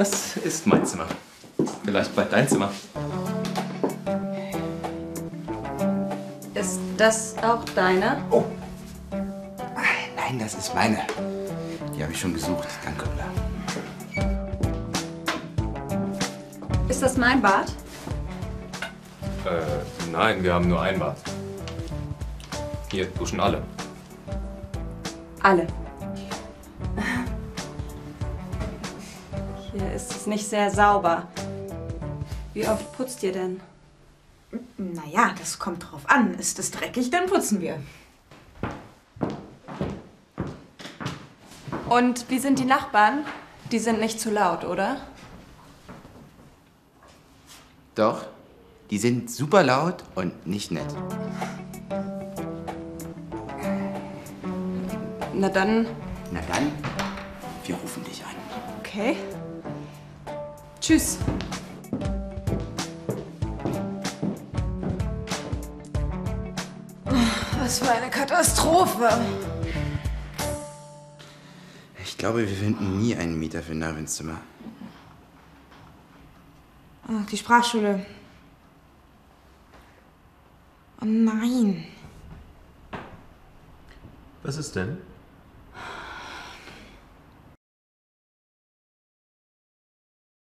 Das ist mein Zimmer. Vielleicht bald dein Zimmer. Ist das auch deine? Oh. Nein, das ist meine. Die habe ich schon gesucht. Danke, Ulla. Ist das mein Bad? Äh, nein, wir haben nur ein Bad. Hier duschen alle. Alle. Hier ist es nicht sehr sauber. Wie oft putzt ihr denn? Naja, das kommt drauf an. Ist es dreckig, dann putzen wir. Und wie sind die Nachbarn? Die sind nicht zu laut, oder? Doch, die sind super laut und nicht nett. Na dann, Na dann, wir rufen dich an. okay. Tschüss. Was für eine Katastrophe. Ich glaube, wir finden nie einen Mieter für Nervins Zimmer. Ach, die Sprachschule. Oh nein. Was ist denn?